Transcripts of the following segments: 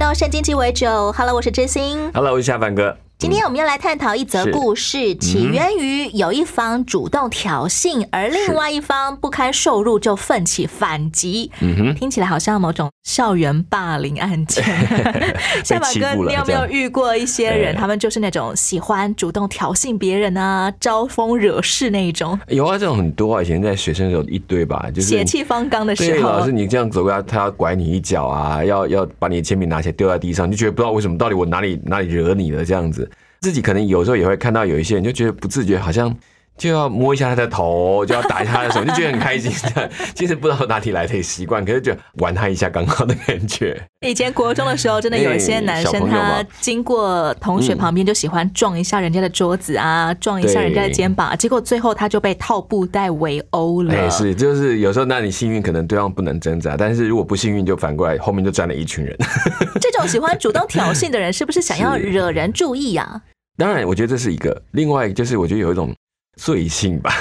到圣经鸡尾酒，Hello，我是真心。Hello，我是夏凡哥。今天我们要来探讨一则故事，起源于有一方主动挑衅，而另外一方不堪受辱就奋起反击。嗯哼，听起来好像某种校园霸凌案件。夏马哥，你有没有遇过一些人，他们就是那种喜欢主动挑衅别人啊、招风惹事那一种，有啊，这种很多啊。以前在学生的时候一堆吧，就是血气方刚的，时候老师，你这样走过来，他要拐你一脚啊，要要把你的铅笔拿起来丢在地上，你就觉得不知道为什么，到底我哪里哪里惹你了这样子。自己可能有时候也会看到有一些人，就觉得不自觉，好像就要摸一下他的头，就要打一下他的手，就觉得很开心。其实不知道哪里来的习惯，可是就玩他一下刚好的感觉。以前国中的时候，真的有一些男生，他嘛经过同学旁边就喜欢撞一下人家的桌子啊，撞一下人家的肩膀，结果最后他就被套布袋围殴了。哎、是，就是有时候那你幸运，可能对方不能挣扎，但是如果不幸运，就反过来后面就站了一群人。这种喜欢主动挑衅的人，是不是想要惹人注意呀、当然，我觉得这是一个。另外，就是我觉得有一种罪性吧，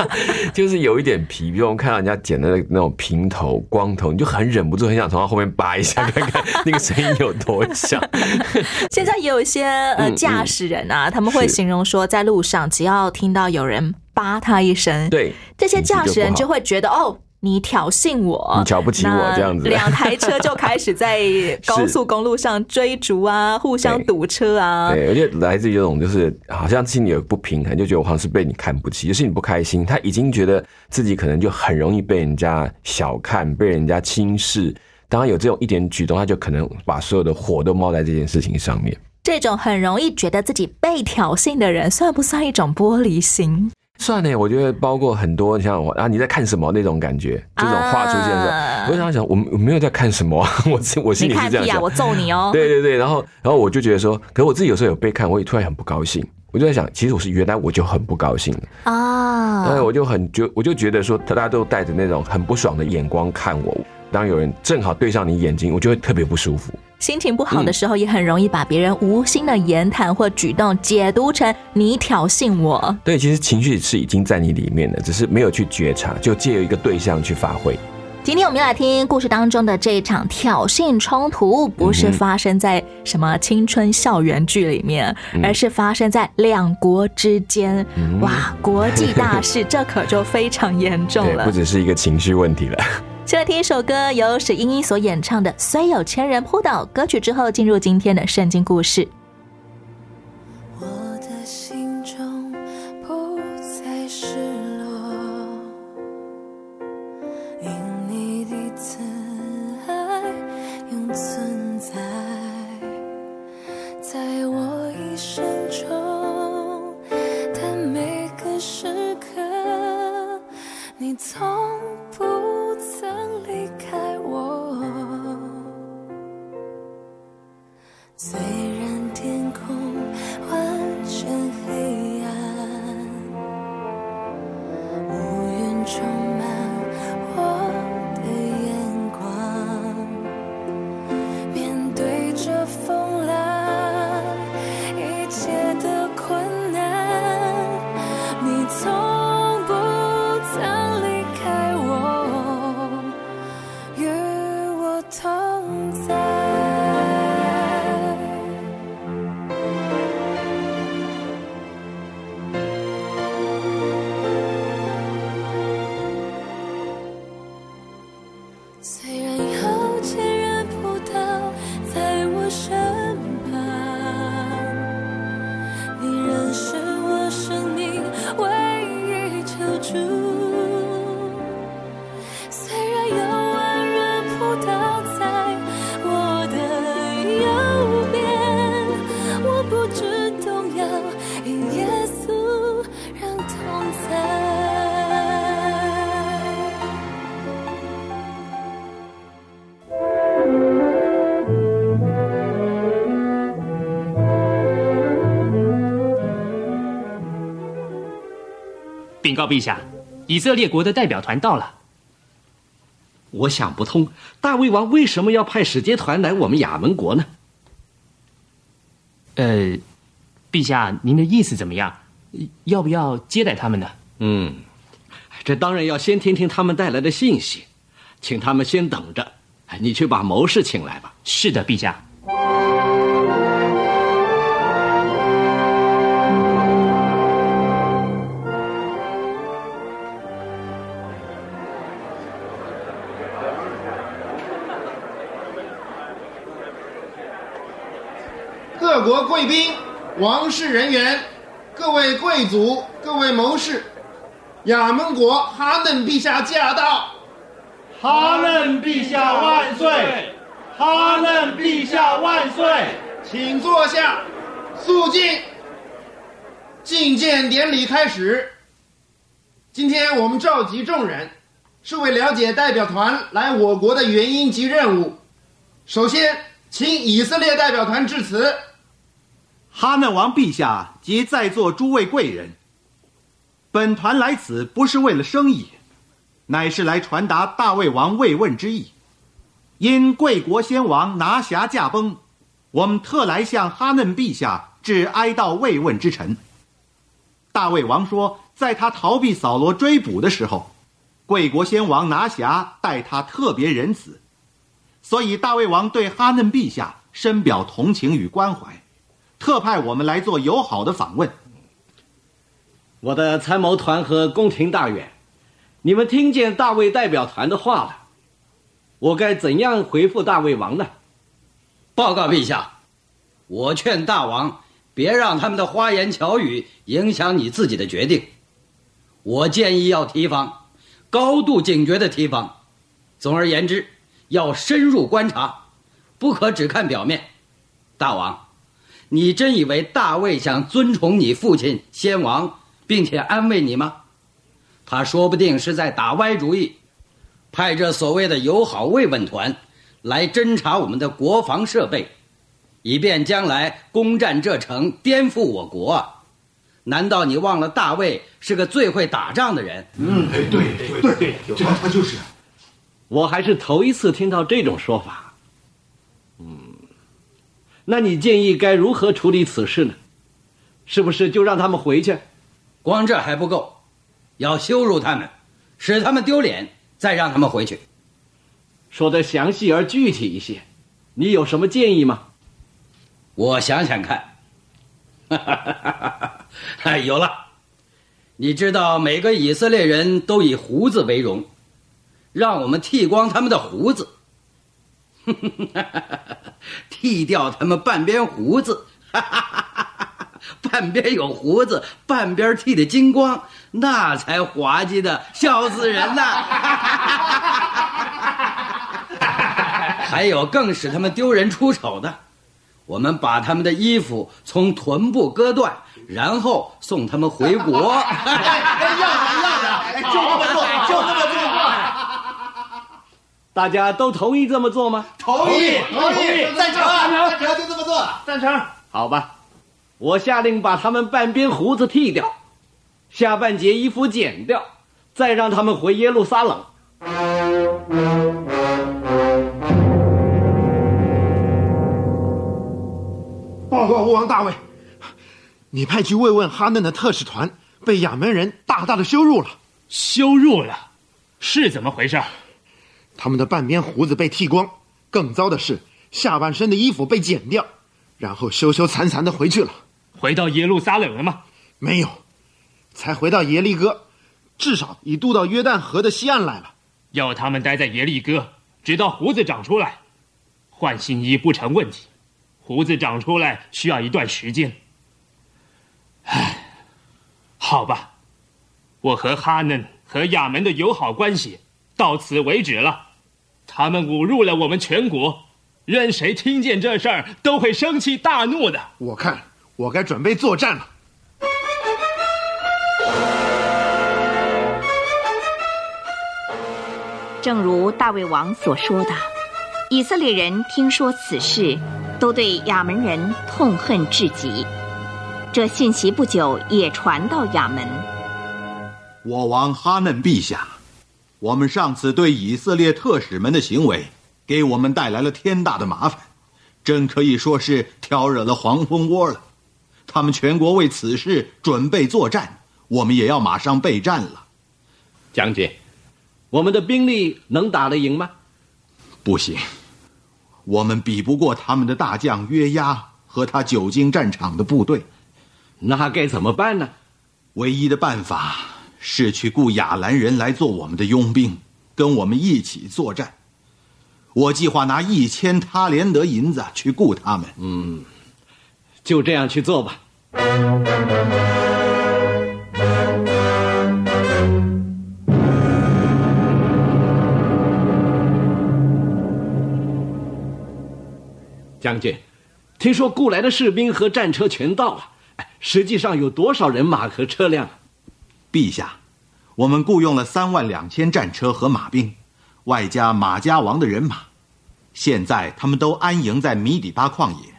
就是有一点皮。比如我们看到人家剪的那种平头、光头，你就很忍不住很想从他后面扒一下，看看那个声音有多响。现在也有一些呃驾驶人啊，他们会形容说，在路上只要听到有人扒他一声，对，这些驾驶人就会觉得哦。你挑衅我，你瞧不起我那这样子两台车就开始在 高速公路上追逐啊，互相堵车啊。对，我觉得来自于这种，就是好像心里有不平衡，就觉得我好像是被你看不起，就是你不开心。他已经觉得自己可能就很容易被人家小看，被人家轻视。当他有这种一点举动，他就可能把所有的火都冒在这件事情上面。这种很容易觉得自己被挑衅的人，算不算一种玻璃心？算呢，我觉得包括很多像我啊，你在看什么那种感觉，这种话出现的时候，啊我就想想，我我没有在看什么 啊，我我心你里是这样想我。揍你哦！对对对，然后然后我就觉得说，可是我自己有时候有被看，我也突然很不高兴。我就在想，其实我是原来我就很不高兴了，啊，对，我就很就我就觉得说，大家都带着那种很不爽的眼光看我。当有人正好对上你眼睛，我就会特别不舒服。心情不好的时候，也很容易把别人无心的言谈或举动解读成你挑衅我。对，其实情绪是已经在你里面了，只是没有去觉察，就借由一个对象去发挥。今天我们要来听故事当中的这一场挑衅冲突，不是发生在什么青春校园剧里面，而是发生在两国之间。哇，国际大事，这可就非常严重，了不。只是一个情绪问题了。现在听一首歌，由史英英所演唱的《虽有千人扑倒》歌曲之后，进入今天的圣经故事。告陛下，以色列国的代表团到了。我想不通，大卫王为什么要派使节团来我们亚门国呢？呃，陛下，您的意思怎么样？要不要接待他们呢？嗯，这当然要先听听他们带来的信息，请他们先等着。你去把谋士请来吧。是的，陛下。国贵宾、王室人员、各位贵族、各位谋士，亚门国哈嫩陛下驾到！哈嫩陛下万岁！哈嫩陛下万岁！请坐下，肃静。觐见典礼开始。今天我们召集众人，是为了解代表团来我国的原因及任务。首先，请以色列代表团致辞。哈嫩王陛下及在座诸位贵人，本团来此不是为了生意，乃是来传达大魏王慰问之意。因贵国先王拿辖驾崩，我们特来向哈嫩陛下致哀悼慰问之臣。大魏王说，在他逃避扫罗追捕的时候，贵国先王拿辖待他特别仁慈，所以大魏王对哈嫩陛下深表同情与关怀。特派我们来做友好的访问。我的参谋团和宫廷大员，你们听见大卫代表团的话了，我该怎样回复大卫王呢？报告陛下，我劝大王别让他们的花言巧语影响你自己的决定。我建议要提防，高度警觉的提防。总而言之，要深入观察，不可只看表面。大王。你真以为大卫想尊崇你父亲先王，并且安慰你吗？他说不定是在打歪主意，派这所谓的友好慰问团来侦察我们的国防设备，以便将来攻占这城，颠覆我国。难道你忘了大卫是个最会打仗的人？嗯，对对对对，这他就是。我还是头一次听到这种说法。嗯。那你建议该如何处理此事呢？是不是就让他们回去？光这还不够，要羞辱他们，使他们丢脸，再让他们回去。说的详细而具体一些，你有什么建议吗？我想想看。哎，有了！你知道每个以色列人都以胡子为荣，让我们剃光他们的胡子。剃掉他们半边胡子，半边有胡子，半边剃的精光，那才滑稽的笑死人呐！还有更使他们丢人出丑的，我们把他们的衣服从臀部割断，然后送他们回国。要的要的，就这么做，就这么做。大家都同意这么做吗？同意，同意，赞成，赞成，就这么做，赞成。好吧，我下令把他们半边胡子剃掉，下半截衣服剪掉，再让他们回耶路撒冷。报告国王大卫，你派去慰问哈嫩的特使团被亚门人大大的羞辱了。羞辱了，是怎么回事？他们的半边胡子被剃光，更糟的是，下半身的衣服被剪掉，然后羞羞惭惭的回去了。回到耶路撒冷了吗？没有，才回到耶利哥，至少已渡到约旦河的西岸来了。要他们待在耶利哥，直到胡子长出来。换新衣不成问题，胡子长出来需要一段时间。唉，好吧，我和哈嫩和亚门的友好关系到此为止了。他们侮辱了我们全国，任谁听见这事儿都会生气大怒的。我看我该准备作战了。正如大卫王所说的，以色列人听说此事，都对亚门人痛恨至极。这信息不久也传到亚门。我王哈嫩陛下，我们上次对以色列特使们的行为，给我们带来了天大的麻烦，真可以说是挑惹了黄蜂窝了。他们全国为此事准备作战，我们也要马上备战了。将军，我们的兵力能打得赢吗？不行，我们比不过他们的大将约押和他久经战场的部队。那该怎么办呢？唯一的办法是去雇亚兰人来做我们的佣兵，跟我们一起作战。我计划拿一千他连德银子去雇他们。嗯，就这样去做吧。将军，听说雇来的士兵和战车全到了，哎，实际上有多少人马和车辆？陛下，我们雇佣了三万两千战车和马兵，外加马家王的人马。现在他们都安营在米底巴旷野，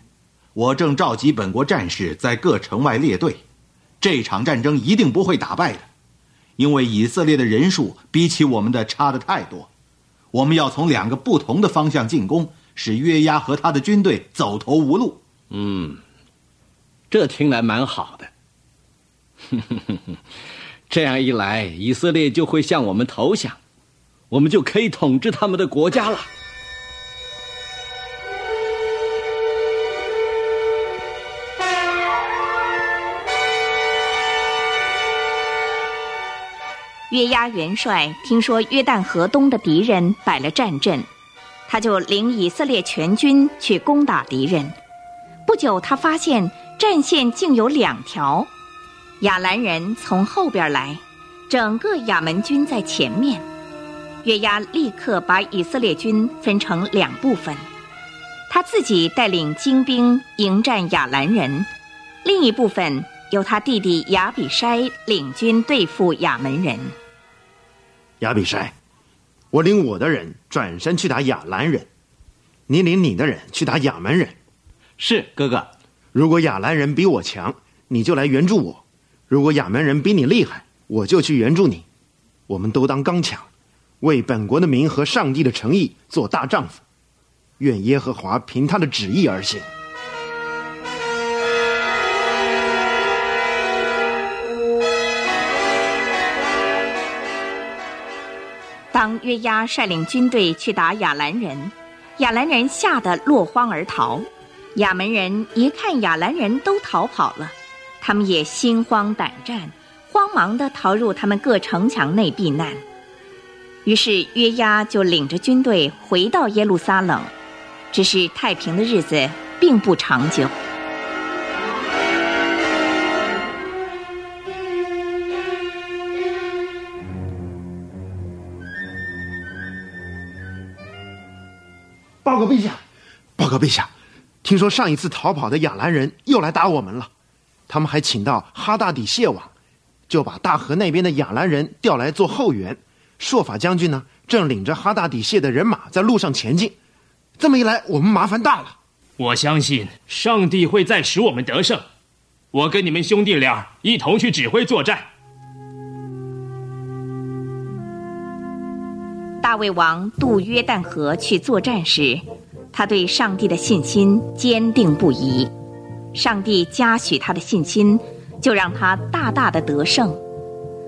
我正召集本国战士在各城外列队。这场战争一定不会打败的，因为以色列的人数比起我们的差的太多。我们要从两个不同的方向进攻，使约押和他的军队走投无路。嗯，这听来蛮好的。哼哼哼哼这样一来，以色列就会向我们投降，我们就可以统治他们的国家了。约押元帅听说约旦河东的敌人摆了战阵，他就领以色列全军去攻打敌人。不久，他发现战线竟有两条，亚兰人从后边来，整个亚门军在前面。约押立刻把以色列军分成两部分，他自己带领精兵迎战亚兰人，另一部分。由他弟弟亚比筛领军对付亚门人。亚比筛，我领我的人转身去打亚兰人，你领你的人去打亚门人。是哥哥。如果亚兰人比我强，你就来援助我；如果亚门人比你厉害，我就去援助你。我们都当刚强，为本国的民和上帝的诚意做大丈夫。愿耶和华凭他的旨意而行。当约押率领军队去打亚兰人，亚兰人吓得落荒而逃。亚门人一看亚兰人都逃跑了，他们也心慌胆战，慌忙地逃入他们各城墙内避难。于是约押就领着军队回到耶路撒冷，只是太平的日子并不长久。报告陛下，报告陛下，听说上一次逃跑的亚兰人又来打我们了，他们还请到哈大底谢王，就把大河那边的亚兰人调来做后援。朔法将军呢，正领着哈大底谢的人马在路上前进。这么一来，我们麻烦大了。我相信上帝会再使我们得胜。我跟你们兄弟俩一同去指挥作战。大卫王渡约旦河去作战时，他对上帝的信心坚定不移。上帝嘉许他的信心，就让他大大的得胜，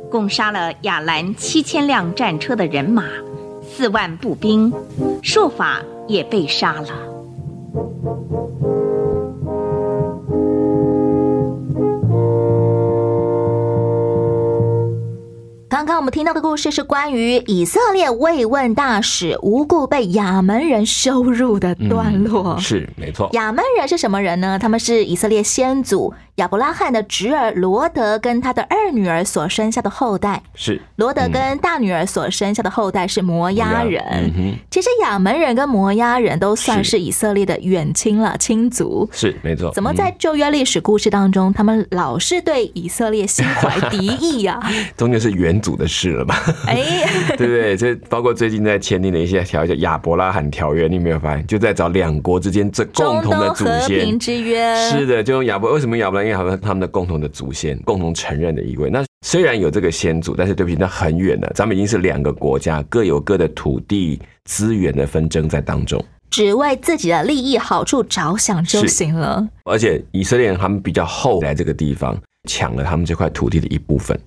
共杀了亚兰七千辆战车的人马，四万步兵，朔法也被杀了。我们听到的故事是关于以色列慰问大使无故被亚门人羞辱的段落。嗯是没错。亚门人是什么人呢？他们是以色列先祖亚伯拉罕的侄儿罗德跟他的二女儿所生下的后代。是罗德跟大女儿所生下的后代是摩押人。嗯，其实亚门人跟摩押人都算是以色列的远亲了，亲族。是没错。怎么在旧约历史故事当中，他们老是对以色列心怀敌意呀、终究是远祖的事了吧？哎，对不对？这包括最近在签订的一些条约，亚伯拉罕条约，你有没有发现？就在找两国之间这共同的祖和先平。之约是的，就用亚伯，为什么亚伯拉罕他们他们的共同的祖先，共同承认的一位？那虽然有这个先祖，但是对不起，那很远了。咱们已经是两个国家，各有各的土地资源的纷争在当中。只为自己的利益好处着想就行了。而且以色列人他们比较后来这个地方抢了他们这块土地的一部分。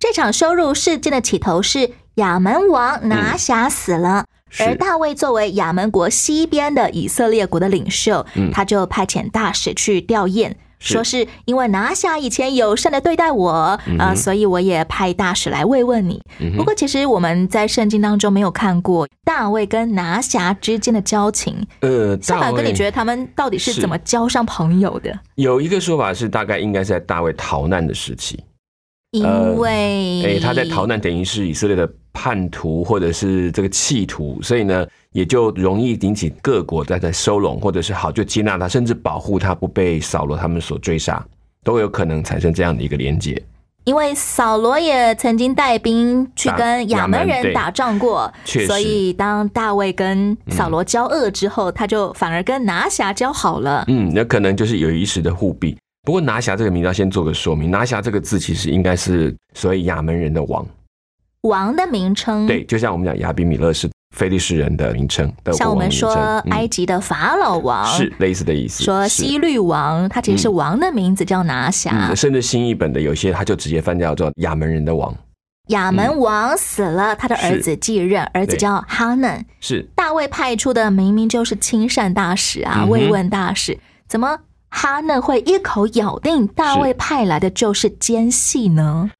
这场羞辱事件的起头是亚门王拿辖死了，是而大卫作为亚门国西边的以色列国的领袖，嗯他就派遣大使去吊唁。是说是因为拿辖以前友善的对待我啊、所以我也派大使来慰问你。嗯不过，其实我们在圣经当中没有看过大卫跟拿辖之间的交情。呃，大夏凡哥，你卫觉得他们到底是是怎么交上朋友的？有一个说法是，大概应该是在大卫逃难的时期。因为哎、他在逃难，等于是以色列的叛徒或者是这个弃徒，所以呢，也就容易引起各国在在收拢，或者是好就接纳他，甚至保护他不被扫罗他们所追杀，都有可能产生这样的一个连结。因为扫罗也曾经带兵去跟亚门人打仗过，所以当大卫跟扫罗交恶之后，他就反而跟拿辖交好了。嗯，那可能就是有一时的互庇。不过拿辖这个名字要先做个说明，拿辖这个字其实应该是所谓亚门人的王，王的名称，对，就像我们讲亚比米勒是非利士人的名称的像我们说嗯。埃及的法老王，是类似的意思。说西律王，他其实是王的名字叫拿辖。嗯，。甚至新译本的有些他就直接翻叫做亚门人的王，亚门王死了，他的儿子继任，儿子叫哈嫩。是。大卫派出的明明就是亲善大使啊，嗯慰问大使，怎么哈嫩会一口咬定大卫派来的就是奸细呢？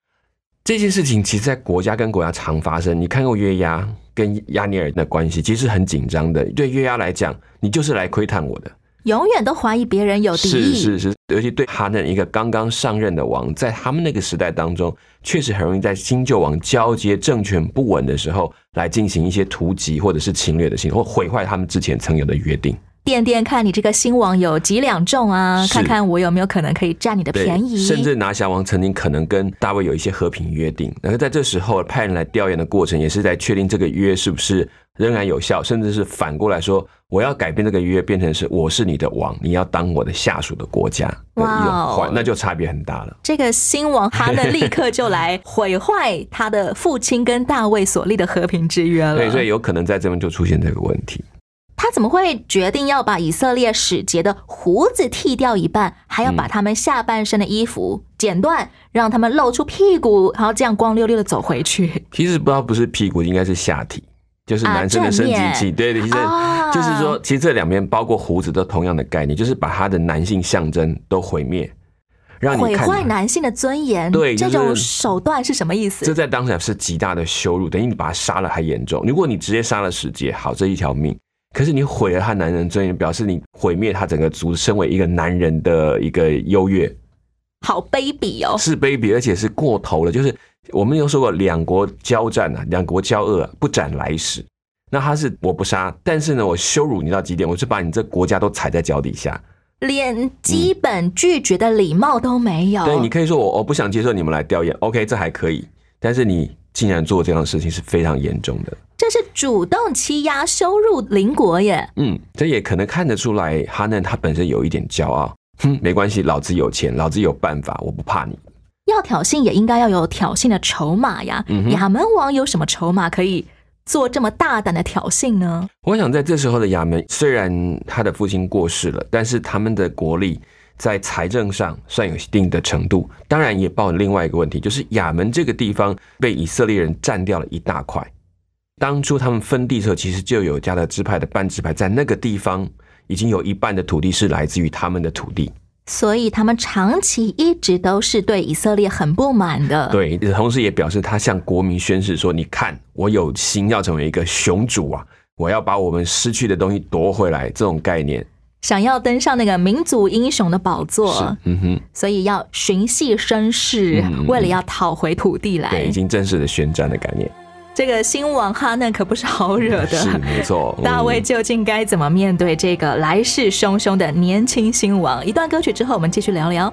这件事情，其实在国家跟国家常发生。你看过约押跟亚尼尔的关系，其实很紧张的。对约押来讲，你就是来窥探我的，永远都怀疑别人有敌是意，是是，尤其对哈嫩一个刚刚上任的王，在他们那个时代当中，确实很容易在新旧王交接、政权不稳的时候，来进行一些突击或者是侵略的行为，或毁坏他们之前曾有的约定。掂掂看你这个新王有几两重啊，看看我有没有可能可以占你的便宜。甚至拿辖王曾经可能跟大卫有一些和平约定，然后在这时候派人来调研的过程，也是在确定这个约是不是仍然有效，甚至是反过来说，我要改变这个约，变成是我是你的王，你要当我的下属的国家的一哇种哦换，那就差别很大了。这个新王哈的立刻就来毁坏他的父亲跟大卫所立的和平之约了。对，所以有可能在这边就出现这个问题。他怎么会决定要把以色列使节的胡子剃掉一半，还要把他们下半身的衣服剪断，让他们露出屁股，然后这样光溜溜的走回去？其实不知道不是屁股，应该是下体，就是啊男生的生殖器。对对，其实啊就是说，其实这两边包括胡子都同样的概念，就是把他的男性象征都毁灭，让你毁坏男性的尊严，对就是这种手段是什么意思？这在当时是极大的羞辱，等于你把他杀了还严重。如果你直接杀了使节，好这一条命，可是你毁了他男人尊严，表示你毁灭他整个族身为一个男人的一个优越，好卑鄙哦！是卑鄙，而且是过头了。就是我们有说过，两国交战啊，两国交恶、啊，不斩来使。那他是我不杀，但是呢，我羞辱你到极点，我是把你这国家都踩在脚底下。连基本拒绝的礼貌都没有。对你可以说我我不想接受你们来调研，OK，这还可以。但是你竟然做这样的事情是非常严重的。这是主动欺压、羞辱邻国耶！嗯，这也可能看得出来，哈嫩他本身有一点骄傲。哼，没关系，老子有钱，老子有办法，我不怕你。要挑衅也应该要有挑衅的筹码呀。嗯哼亚门王有什么筹码可以做这么大胆的挑衅呢？我想在这时候的亚门，虽然他的父亲过世了，但是他们的国力在财政上算有一定的程度。当然，也抱着另外一个问题，就是亚门这个地方被以色列人占掉了一大块。当初他们分地的时候，其实就有加勒支派的半支派在那个地方，已经有一半的土地是来自于他们的土地。所以他们长期一直都是对以色列很不满的。，对，同时也表示他向国民宣誓说：“你看，我有心要成为一个雄主啊，我要把我们失去的东西夺回来。”这种概念想要登上那个民族英雄的宝座，，嗯哼，所以要寻衅生事，嗯为了要讨回土地来对，已。经正式的宣战的概念，这个新王哈嫩可不是好惹的。是没错。大卫嗯究竟该怎么面对这个来势汹汹的年轻新王？一段歌曲之后，我们继续聊聊。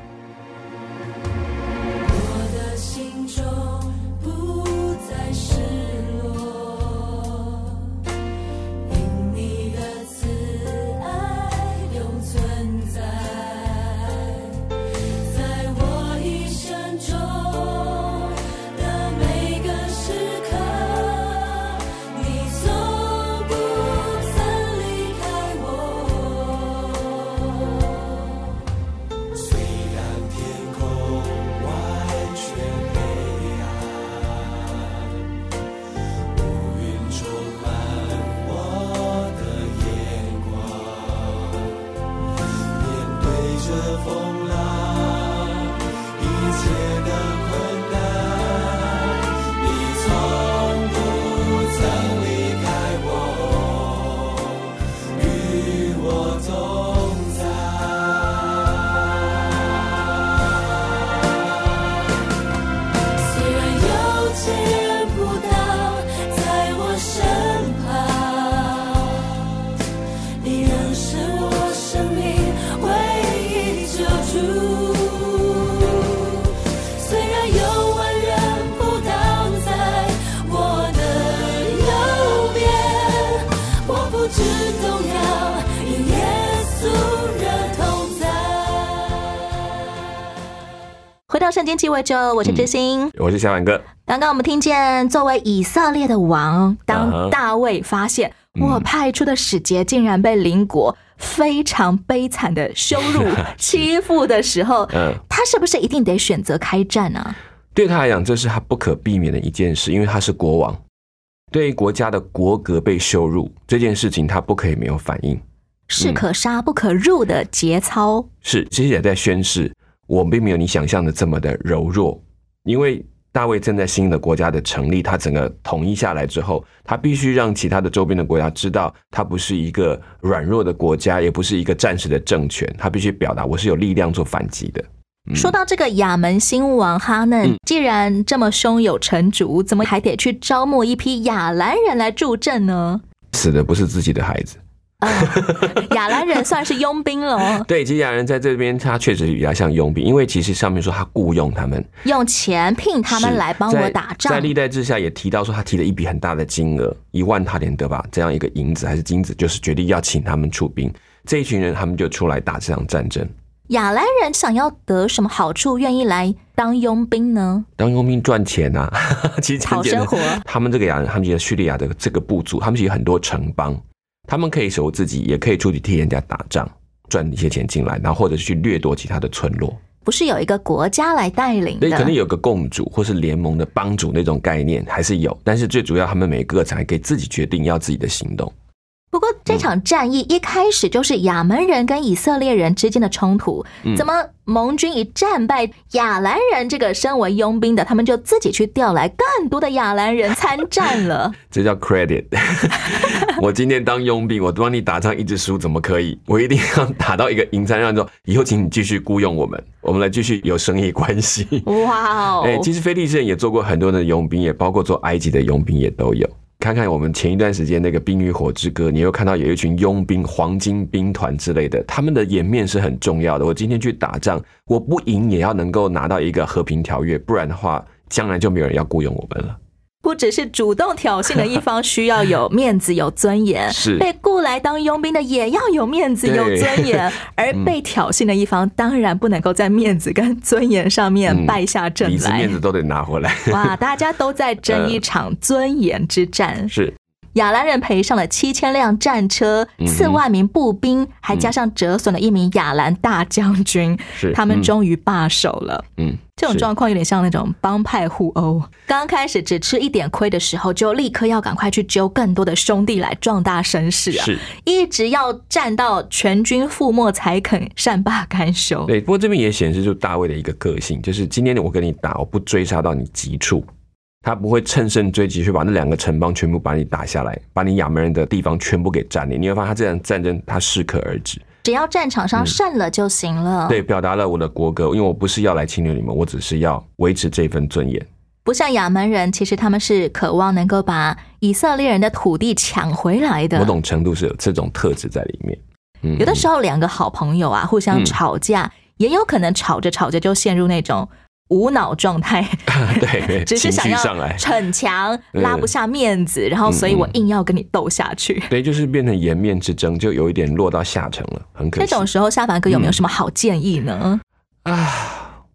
到圣经鸡尾酒，我是知心。我是小婉哥，刚刚我们听见，作为以色列的王，啊当大卫发现我派出的使节竟然被邻国非常悲惨的羞辱、欺负的时候，嗯，他是不是一定得选择开战啊？对他来讲，这是他不可避免的一件事，因为他是国王，对于国家的国格被羞辱这件事情，他不可以没有反应。士可杀不可入的节操，是，其实也在宣示，我并没有你想象的这么的柔弱，因为大卫正在新的国家的成立，他整个统一下来之后，他必须让其他的周边的国家知道，他不是一个软弱的国家，也不是一个战时的政权，他必须表达我是有力量做反击的。说到这个亚门新王哈嫩，嗯既然这么胸有成竹，怎么还得去招募一批亚兰人来助阵呢？死的不是自己的孩子，亚兰人算是佣兵了哦，对，基亚人在这边他确实比较像佣兵，因为其实上面说他雇佣他们，用钱聘他们是来帮我打仗在。历代之下也提到说，他提了一笔很大的金额，一万塔连德吧，这样一个银子还是金子，就是决定要请他们出兵。这一群人他们就出来打这场战争。亚兰人想要得什么好处，愿意来当佣兵呢？当佣兵赚钱啊，其实好生活他们这个亚人，他们觉得叙利亚的这个部族，他们其实很多城邦，他们可以守自己，也可以出去替人家打仗，赚一些钱进来，然后或者是去掠夺其他的村落。不是有一个国家来带领对，的？可能有个共主或是联盟的帮主那种概念还是有，但是最主要，他们每个才可以自己决定要自己的行动。不过这场战役一开始就是亚门人跟以色列人之间的冲突，嗯怎么盟军一战败，亚兰人这个身为佣兵的，他们就自己去调来更多的亚兰人参战了？这叫 credit。我今天当佣兵，我帮你打仗一直输，怎么可以？我一定要打到一个赢战，让你说以后请你继续雇佣我们，我们来继续有生意关系。哇哦！哎、其实菲利士人也做过很多的佣兵，也包括做埃及的佣兵也都有。看看我们前一段时间那个《冰与火之歌》，你又看到有一群佣兵、黄金兵团之类的，他们的颜面是很重要的。我今天去打仗，我不赢也要能够拿到一个和平条约，不然的话，将来就没有人要雇佣我们了。不只是主动挑衅的一方需要有面子、有尊严，是。被雇来当佣兵的也要有面子、有尊严，而被挑衅的一方当然不能够在面子跟尊严上面嗯。败下阵来。面子都得拿回来。哇，大家都在争一场尊严之战。是。亚兰人赔上了七千辆战车、四万名步兵，还加上折损了一名亚兰大将军。是。他们嗯。终于罢手了。嗯，这种是状况有点像那种帮派互殴，刚开始只吃一点亏的时候，就立刻要赶快去揪更多的兄弟来壮大声势啊！是。一直要战到全军覆没才肯善罢甘休。对，不过这边也显示出大卫的一个个性，就是今天我跟你打，我不追杀到你急处，他不会乘胜追击去把那两个城邦全部把你打下来，把你亚门人的地方全部给占领。你会发现他这场战争他适可而止，只要战场上胜了就行了。嗯对，表达了我的国格，因为我不是要来侵略你们，我只是要维持这份尊严。不像亚门人，其实他们是渴望能够把以色列人的土地抢回来的。某种程度是有这种特质在里面。嗯有的时候两个好朋友啊，互相吵架，也有可能吵着吵着就陷入那种无脑状态，对，只是情想要逞强，嗯拉不下面子，然后所以我硬要跟你斗下去。对，就是变成颜面之争，就有一点落到下层了，很可惜。这种时候，夏凡哥有没有什么好建议呢？啊，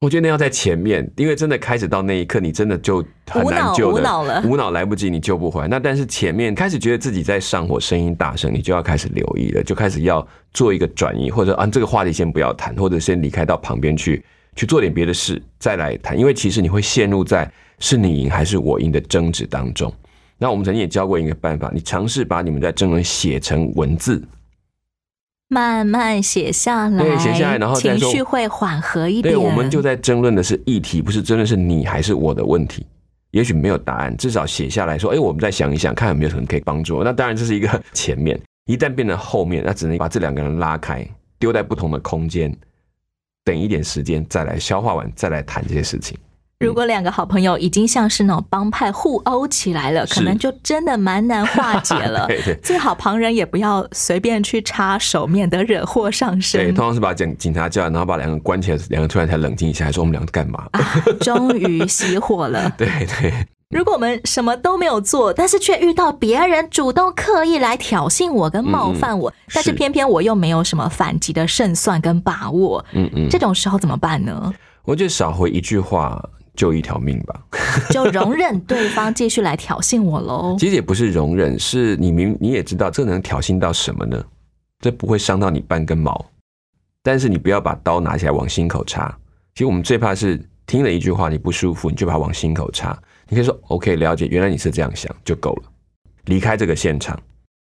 我觉得要在前面，因为真的开始到那一刻，你真的就很难救的，无脑了无脑来不及，你救不回来。那但是前面开始觉得自己在上火，声音大声，你就要开始留意了，就开始要做一个转移，或者啊这个话题先不要谈，或者先离开到旁边去去做点别的事，再来谈。因为其实你会陷入在是你赢还是我赢的争执当中。那我们曾经也教过一个办法，你尝试把你们在争论写成文字，慢慢写下来，对写下来然后情绪会缓和一点。对，我们就在争论的是议题，不是争论是你还是我的问题。也许没有答案，至少写下来说，哎，我们再想一想，看有没有什么可以帮助我。那当然这是一个 前面，一旦变成后面，那只能把这两个人拉开，丢在不同的空间，等一点时间再来消化完，再来谈这些事情。如果两个好朋友已经像是那种帮派互殴起来了，可能就真的蛮难化解了。对对最好旁人也不要随便去插手，免得惹祸上身对，身通。常是把警警察叫来，然后把两个人关起来，两个人突然才冷静一下，还说我们两个干嘛？啊，终于熄火了。对 对，如果我们什么都没有做，但是却遇到别人主动刻意来挑衅我跟冒犯我，但是是偏偏我又没有什么反击的胜算跟把握，嗯嗯，这种时候怎么办呢？我觉得少回一句话救一条命吧。就容忍对方继续来挑衅我喽。其实也不是容忍，是你明你也知道这能挑衅到什么呢？这不会伤到你半根毛，但是你不要把刀拿起来往心口插。其实我们最怕是听了一句话你不舒服，你就把它往心口插。你可以说 OK，了解，原来你是这样想就够了，离开这个现场，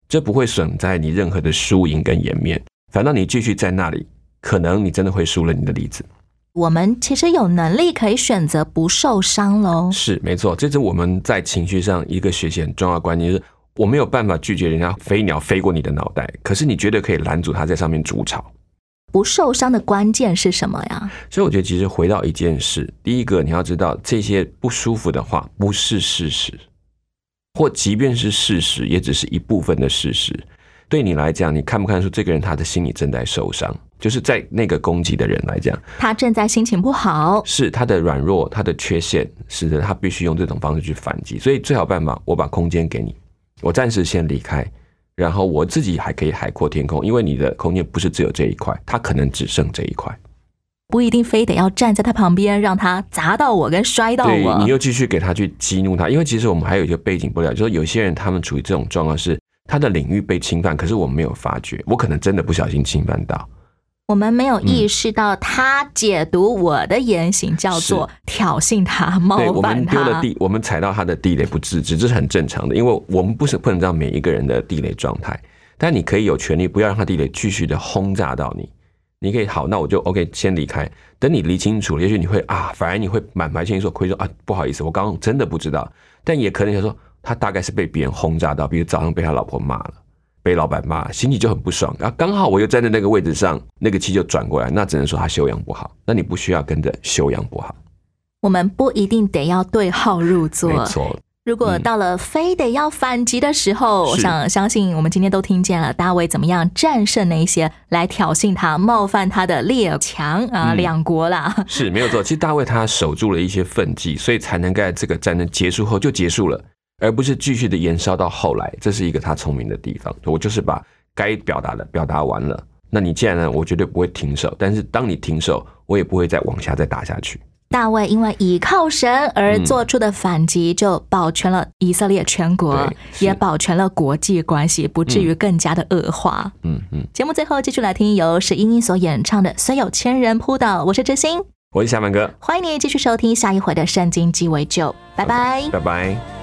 这不会损在你任何的输赢跟颜面，反倒你继续在那里，可能你真的会输了你的例子。我们其实有能力可以选择不受伤喽。是没错，这是我们在情绪上一个学习很重要的观念，就是我没有办法拒绝人家飞鸟飞过你的脑袋，可是你绝对可以拦阻它在上面筑巢。不受伤的关键是什么呀？所以我觉得，其实回到一件事，第一个你要知道，这些不舒服的话不是事实，或即便是事实，也只是一部分的事实。对你来讲，你看不看出这个人他的心里正在受伤？就是在那个攻击的人来讲，他正在心情不好，是他的软弱，他的缺陷，使得他必须用这种方式去反击。所以最好办法，我把空间给你，我暂时先离开，然后我自己还可以海阔天空，因为你的空间不是只有这一块，他可能只剩这一块。不一定非得要站在他旁边，让他砸到我跟摔到对你。又继续给他去激怒他，因为其实我们还有一个背景不了，就是有些人他们处于这种状况是他的领域被侵犯，可是我没有发觉，我可能真的不小心侵犯到。我们没有意识到他解读我的言行叫做挑衅他、对，冒我们丢了。地，我们踩到他的地雷不自知，这是很正常的，因为我们不是不能知道每一个人的地雷状态，但你可以有权利不要让他地雷继续的轰炸到你。你可以好，那我就 OK 先离开。等你理清楚了，也许你会啊，反而你会满怀歉意说亏说啊，不好意思，我刚刚真的不知道。但也可能想说，他大概是被别人轰炸到，比如早上被他老婆骂了，被老板骂，心里就很不爽。然后刚好我又站在那个位置上，那个气就转过来，那只能说他修养不好。那你不需要跟着修养不好，我们不一定得要对号入座。没错。如果到了非得要反击的时候，我想相信我们今天都听见了大卫怎么样战胜那些来挑衅他、冒犯他的列强啊，嗯两国啦。是没有错。其实大卫他守住了一些奋迹，所以才能在这个战争结束后就结束了，而不是继续的延烧到后来。这是一个他聪明的地方。我就是把该表达的表达完了。那你既然呢，我绝对不会停手。但是当你停手，我也不会再往下再打下去。大卫因为倚靠神而做出的反击，就保全了以色列全国也保全了国际关系，不至于更加的恶化。嗯嗯，节目最后继续来听由史英英所演唱的《虽有千人扑倒》，我是真心，我是夏满哥，欢迎你继续收听下一回的《圣经鸡尾酒》，拜拜。拜拜。